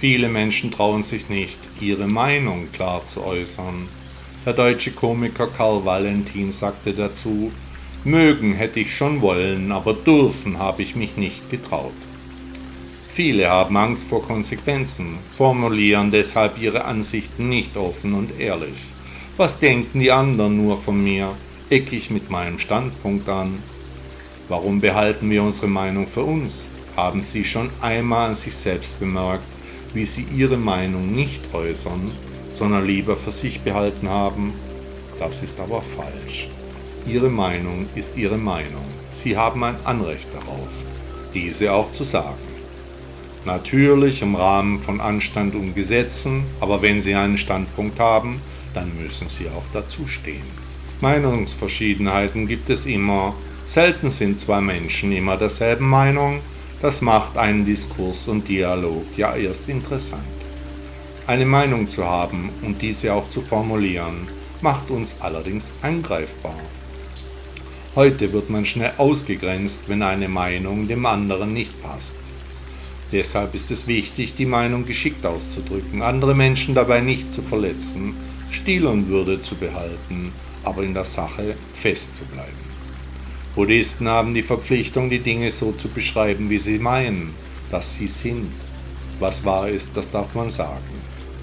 Viele Menschen trauen sich nicht, ihre Meinung klar zu äußern. Der deutsche Komiker Karl Valentin sagte dazu, Mögen hätte ich schon wollen, aber dürfen habe ich mich nicht getraut. Viele haben Angst vor Konsequenzen, formulieren deshalb ihre Ansichten nicht offen und ehrlich. Was denken die anderen nur von mir? Eck ich mit meinem Standpunkt an? Warum behalten wir unsere Meinung für uns? Haben Sie schon einmal an sich selbst bemerkt, wie sie ihre Meinung nicht äußern, sondern lieber für sich behalten haben, das ist aber falsch. Ihre Meinung ist Ihre Meinung. Sie haben ein Anrecht darauf, diese auch zu sagen. Natürlich im Rahmen von Anstand und Gesetzen, aber wenn Sie einen Standpunkt haben, dann müssen Sie auch dazu stehen. Meinungsverschiedenheiten gibt es immer. Selten sind zwei Menschen immer derselben Meinung, das macht einen Diskurs und Dialog ja erst interessant. Eine Meinung zu haben und diese auch zu formulieren, macht uns allerdings angreifbar. Heute wird man schnell ausgegrenzt, wenn eine Meinung dem anderen nicht passt. Deshalb ist es wichtig, die Meinung geschickt auszudrücken, andere Menschen dabei nicht zu verletzen, Stil und Würde zu behalten, aber in der Sache festzubleiben. Buddhisten haben die Verpflichtung, die Dinge so zu beschreiben, wie sie meinen, dass sie sind. Was wahr ist, das darf man sagen.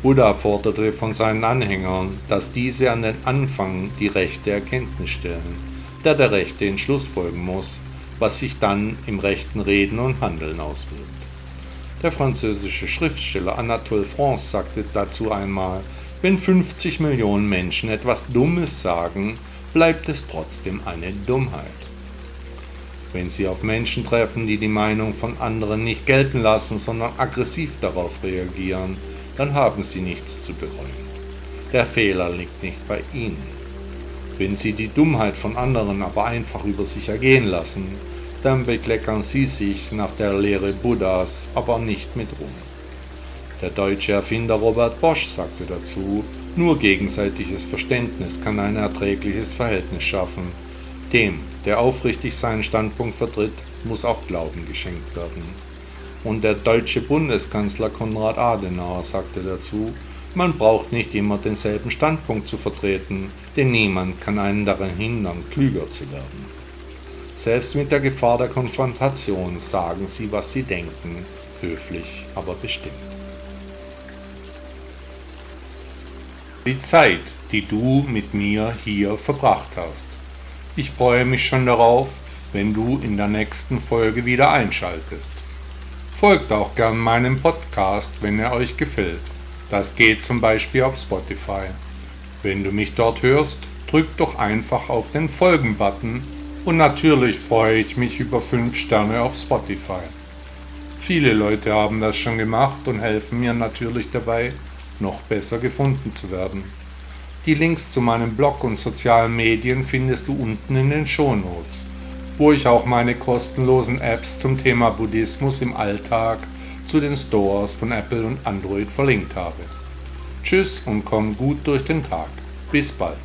Buddha forderte von seinen Anhängern, dass diese an den Anfang die rechte Erkenntnis stellen, der der rechte Entschluss folgen muss, was sich dann im rechten Reden und Handeln auswirkt. Der französische Schriftsteller Anatole France sagte dazu einmal, wenn 50 Millionen Menschen etwas Dummes sagen, bleibt es trotzdem eine Dummheit. Wenn Sie auf Menschen treffen, die die Meinung von anderen nicht gelten lassen, sondern aggressiv darauf reagieren, dann haben Sie nichts zu bereuen. Der Fehler liegt nicht bei Ihnen. Wenn Sie die Dummheit von anderen aber einfach über sich ergehen lassen, dann bekleckern Sie sich nach der Lehre Buddhas, aber nicht mit Ruhm. Der deutsche Erfinder Robert Bosch sagte dazu, nur gegenseitiges Verständnis kann ein erträgliches Verhältnis schaffen. Dem, der aufrichtig seinen Standpunkt vertritt, muss auch Glauben geschenkt werden. Und der deutsche Bundeskanzler Konrad Adenauer sagte dazu, man braucht nicht immer denselben Standpunkt zu vertreten, denn niemand kann einen daran hindern, klüger zu werden. Selbst mit der Gefahr der Konfrontation sagen sie, was sie denken, höflich, aber bestimmt. Die Zeit, die du mit mir hier verbracht hast. Ich freue mich schon darauf, wenn du in der nächsten Folge wieder einschaltest. Folgt auch gern meinem Podcast, wenn er euch gefällt. Das geht zum Beispiel auf Spotify. Wenn du mich dort hörst, drück doch einfach auf den Folgen-Button und natürlich freue ich mich über 5 Sterne auf Spotify. Viele Leute haben das schon gemacht und helfen mir natürlich dabei, noch besser gefunden zu werden. Die Links zu meinem Blog und sozialen Medien findest du unten in den Shownotes, wo ich auch meine kostenlosen Apps zum Thema Buddhismus im Alltag zu den Stores von Apple und Android verlinkt habe. Tschüss und komm gut durch den Tag. Bis bald.